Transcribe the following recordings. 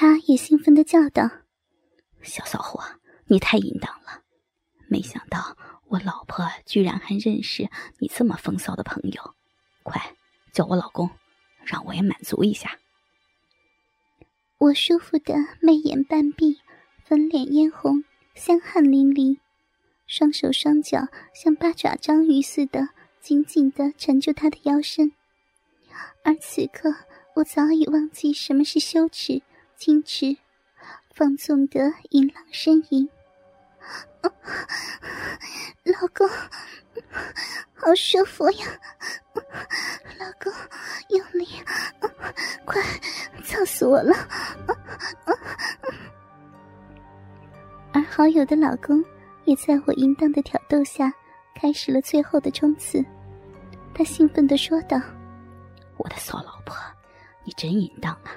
他也兴奋的叫道：“小骚货，你太淫荡了！没想到我老婆居然还认识你这么风骚的朋友，快叫我老公，让我也满足一下。”我舒服的媚眼半闭，粉脸嫣红，香汗淋漓，双手双脚像八爪章鱼似的紧紧的缠住他的腰身，而此刻我早已忘记什么是羞耻。矜持、放纵的淫浪呻吟，老公，好舒服呀！老公，用力，快，操死我了！而好友的老公也在我淫荡的挑逗下，开始了最后的冲刺。他兴奋的说道：“我的骚老婆，你真淫荡啊！”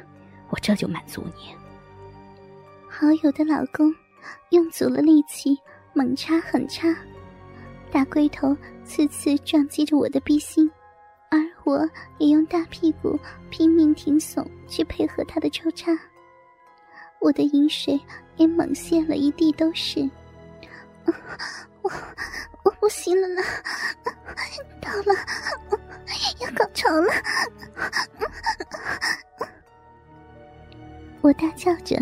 我这就满足你。好友的老公用足了力气，猛插狠插，大龟头次次撞击着我的逼心，而我也用大屁股拼命挺耸去配合他的抽插。我的饮水也猛泻了一地都是。我我不行了啦，到了，要高潮了。我大叫着，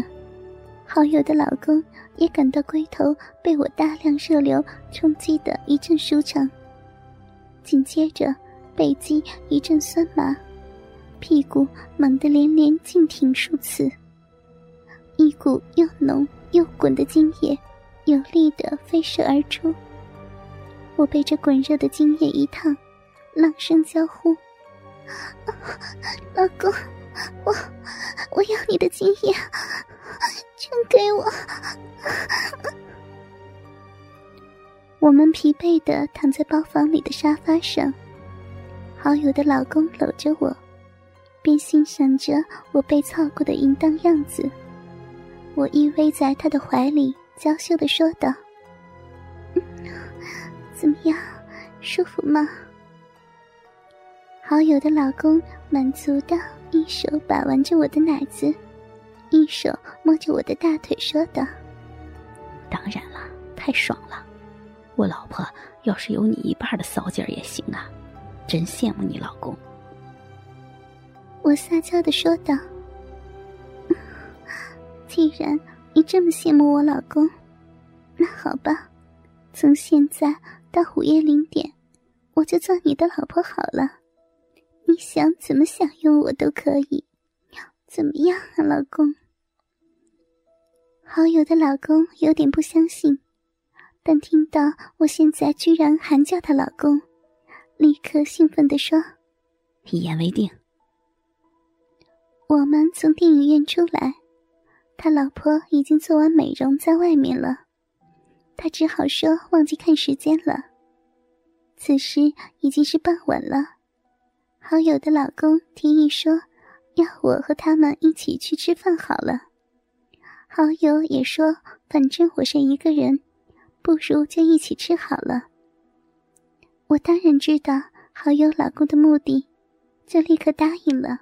好友的老公也感到龟头被我大量热流冲击的一阵舒畅，紧接着背肌一阵酸麻，屁股猛地连连劲挺数次，一股又浓又滚的精液有力的飞射而出，我被这滚热的精液一烫，浪声交呼，老公。我我要你的经验，全给我！我们疲惫的躺在包房里的沙发上，好友的老公搂着我，边欣赏着我被操过的淫荡样子。我依偎在他的怀里，娇羞的说道：“怎么样，舒服吗？”好友的老公满足的。一手把玩着我的奶子，一手摸着我的大腿，说道：“当然了，太爽了！我老婆要是有你一半的骚劲儿也行啊，真羡慕你老公。”我撒娇的说道：“既然你这么羡慕我老公，那好吧，从现在到午夜零点，我就做你的老婆好了。”你想怎么享用我都可以，怎么样啊，老公？好友的老公有点不相信，但听到我现在居然还叫他老公，立刻兴奋地说：“一言为定。”我们从电影院出来，他老婆已经做完美容在外面了，他只好说忘记看时间了。此时已经是傍晚了。好友的老公提议说：“要我和他们一起去吃饭好了。”好友也说：“反正我是一个人，不如就一起吃好了。”我当然知道好友老公的目的，就立刻答应了。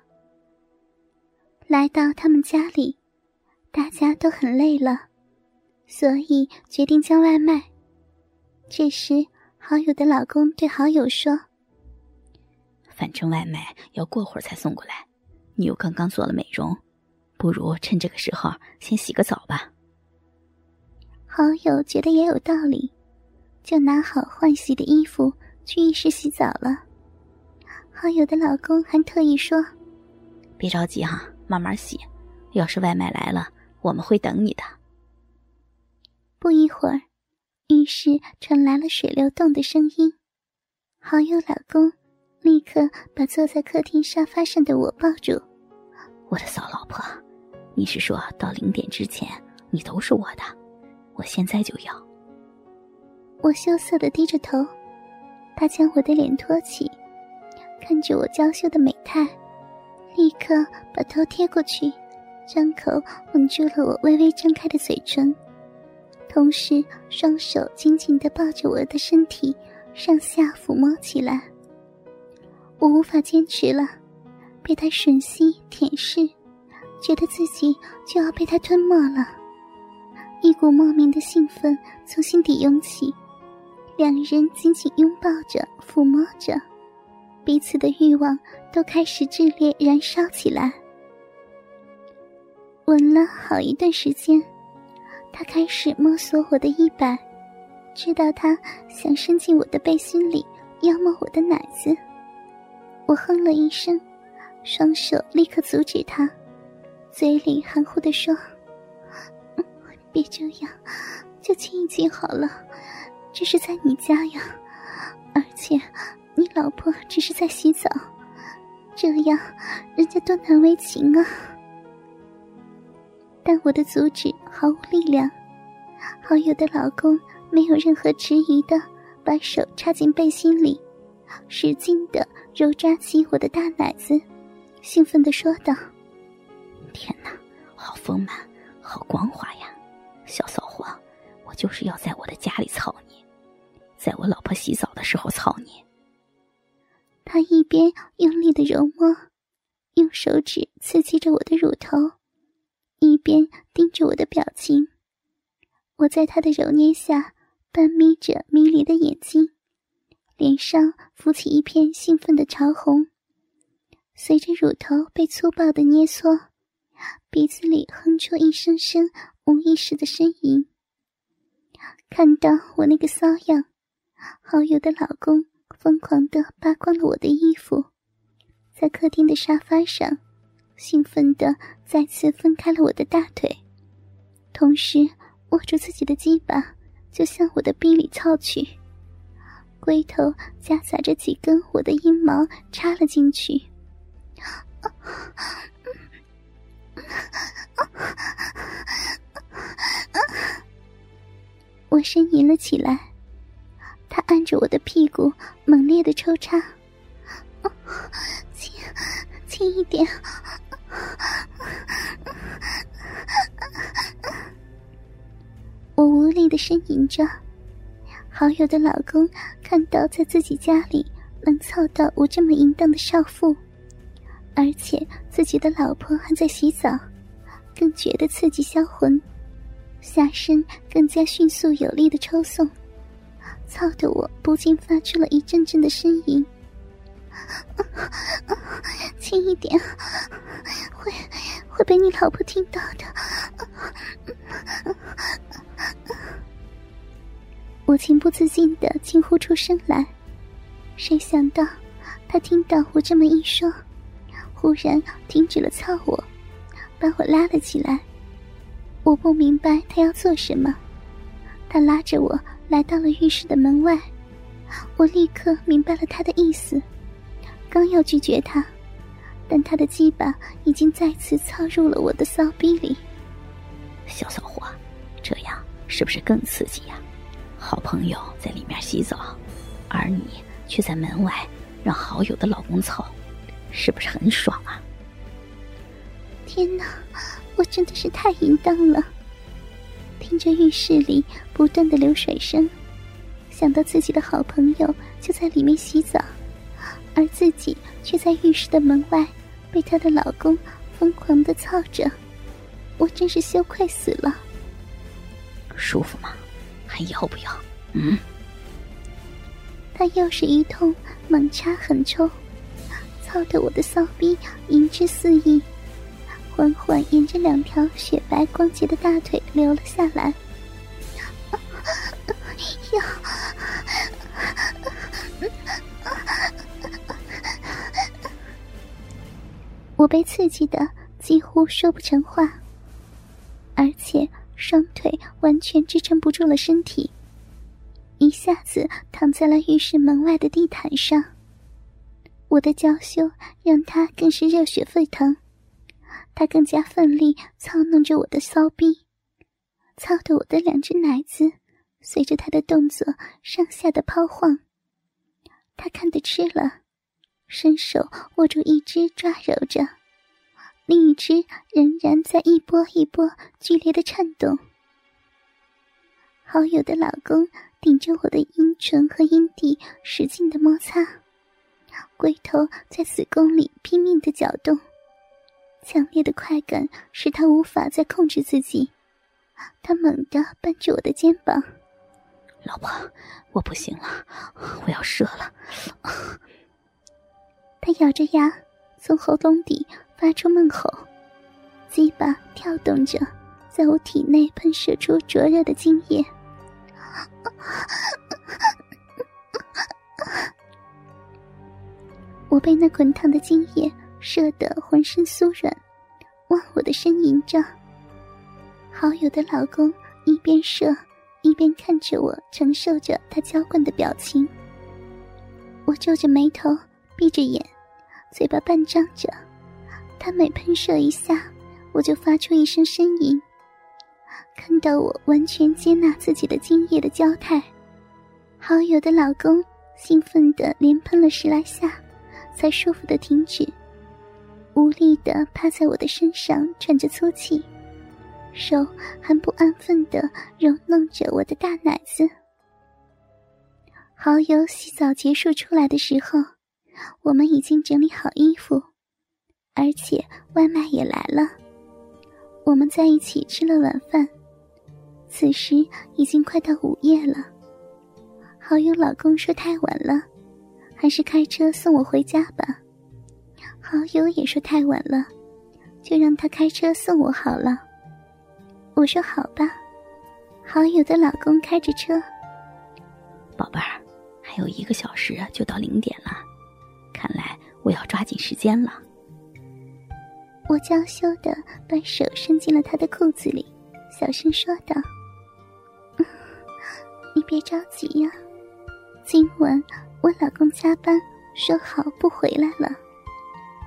来到他们家里，大家都很累了，所以决定叫外卖。这时，好友的老公对好友说。反正外卖要过会儿才送过来，你又刚刚做了美容，不如趁这个时候先洗个澡吧。好友觉得也有道理，就拿好换洗的衣服去浴室洗澡了。好友的老公还特意说：“别着急哈，慢慢洗。要是外卖来了，我们会等你的。”不一会儿，浴室传来了水流动的声音。好友老公。立刻把坐在客厅沙发上的我抱住，我的骚老婆，你是说到零点之前你都是我的？我现在就要。我羞涩的低着头，他将我的脸托起，看着我娇羞的美态，立刻把头贴过去，张口吻住了我微微张开的嘴唇，同时双手紧紧的抱着我的身体，上下抚摸起来。我无法坚持了，被他吮吸舔舐，觉得自己就要被他吞没了，一股莫名的兴奋从心底涌起，两人紧紧拥抱着，抚摸着，彼此的欲望都开始炽烈燃烧起来。吻了好一段时间，他开始摸索我的衣摆，知道他想伸进我的背心里要摸我的奶子。我哼了一声，双手立刻阻止他，嘴里含糊的说：“别这样，就亲一亲好了。这是在你家呀，而且你老婆只是在洗澡，这样人家多难为情啊。”但我的阻止毫无力量，好友的老公没有任何迟疑的把手插进背心里，使劲的揉扎起我的大奶子，兴奋的说道：“天哪，好丰满，好光滑呀！小骚货，我就是要在我的家里操你，在我老婆洗澡的时候操你。”他一边用力的揉摸，用手指刺激着我的乳头。一边盯着我的表情，我在他的揉捏下半眯着迷离的眼睛，脸上浮起一片兴奋的潮红。随着乳头被粗暴的捏缩，鼻子里哼出一声声无意识的呻吟。看到我那个骚样，好友的老公疯狂的扒光了我的衣服，在客厅的沙发上。兴奋的再次分开了我的大腿，同时握住自己的鸡巴就向我的逼里操去，龟头夹杂着几根我的阴毛插了进去。我呻吟了起来，他按着我的屁股猛烈的抽插，轻轻一点。我无力的呻吟着，好友的老公看到在自己家里能操到我这么淫荡的少妇，而且自己的老婆还在洗澡，更觉得刺激销魂，下身更加迅速有力的抽送，操得我不禁发出了一阵阵的呻吟。轻一点，会会被你老婆听到的。我情不自禁的惊呼出声来，谁想到他听到我这么一说，忽然停止了操我，把我拉了起来。我不明白他要做什么，他拉着我来到了浴室的门外，我立刻明白了他的意思。刚要拒绝他，但他的鸡巴已经再次操入了我的骚逼里。小骚货，这样是不是更刺激呀？好朋友在里面洗澡，而你却在门外让好友的老公操，是不是很爽啊？天哪，我真的是太淫荡了！听着浴室里不断的流水声，想到自己的好朋友就在里面洗澡。而自己却在浴室的门外，被她的老公疯狂的操着，我真是羞愧死了。舒服吗？还要不要？嗯。他又是一通猛插狠抽，操得我的骚逼淫之肆意，缓缓沿着两条雪白光洁的大腿流了下来。我被刺激的几乎说不成话，而且双腿完全支撑不住了身体，一下子躺在了浴室门外的地毯上。我的娇羞让他更是热血沸腾，他更加奋力操弄着我的骚逼，操得我的两只奶子随着他的动作上下的抛晃。他看得吃了。伸手握住一只，抓揉着；另一只仍然在一波一波剧烈的颤动。好友的老公顶着我的阴唇和阴蒂使劲的摩擦，龟头在子宫里拼命的搅动，强烈的快感使他无法再控制自己，他猛地扳着我的肩膀：“老婆，我不行了，我要射了。”他咬着牙，从喉咙底发出闷吼，鸡巴跳动着，在我体内喷射出灼热的精液。我被那滚烫的精液射得浑身酥软，忘我的呻吟着。好友的老公一边射，一边看着我，承受着他娇惯的表情。我皱着眉头，闭着眼，嘴巴半张着。他每喷射一下，我就发出一声呻吟。看到我完全接纳自己的精液的娇态，好友的老公兴奋的连喷了十来下。才舒服的停止，无力的趴在我的身上喘着粗气，手还不安分的揉弄着我的大奶子。好友洗澡结束出来的时候，我们已经整理好衣服，而且外卖也来了。我们在一起吃了晚饭，此时已经快到午夜了。好友老公说太晚了。还是开车送我回家吧。好友也说太晚了，就让他开车送我好了。我说好吧。好友的老公开着车。宝贝儿，还有一个小时就到零点了，看来我要抓紧时间了。我娇羞的把手伸进了他的裤子里，小声说道：“你别着急呀，今晚。”我老公加班，说好不回来了。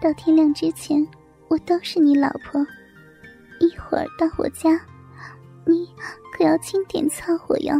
到天亮之前，我都是你老婆。一会儿到我家，你可要轻点操我哟。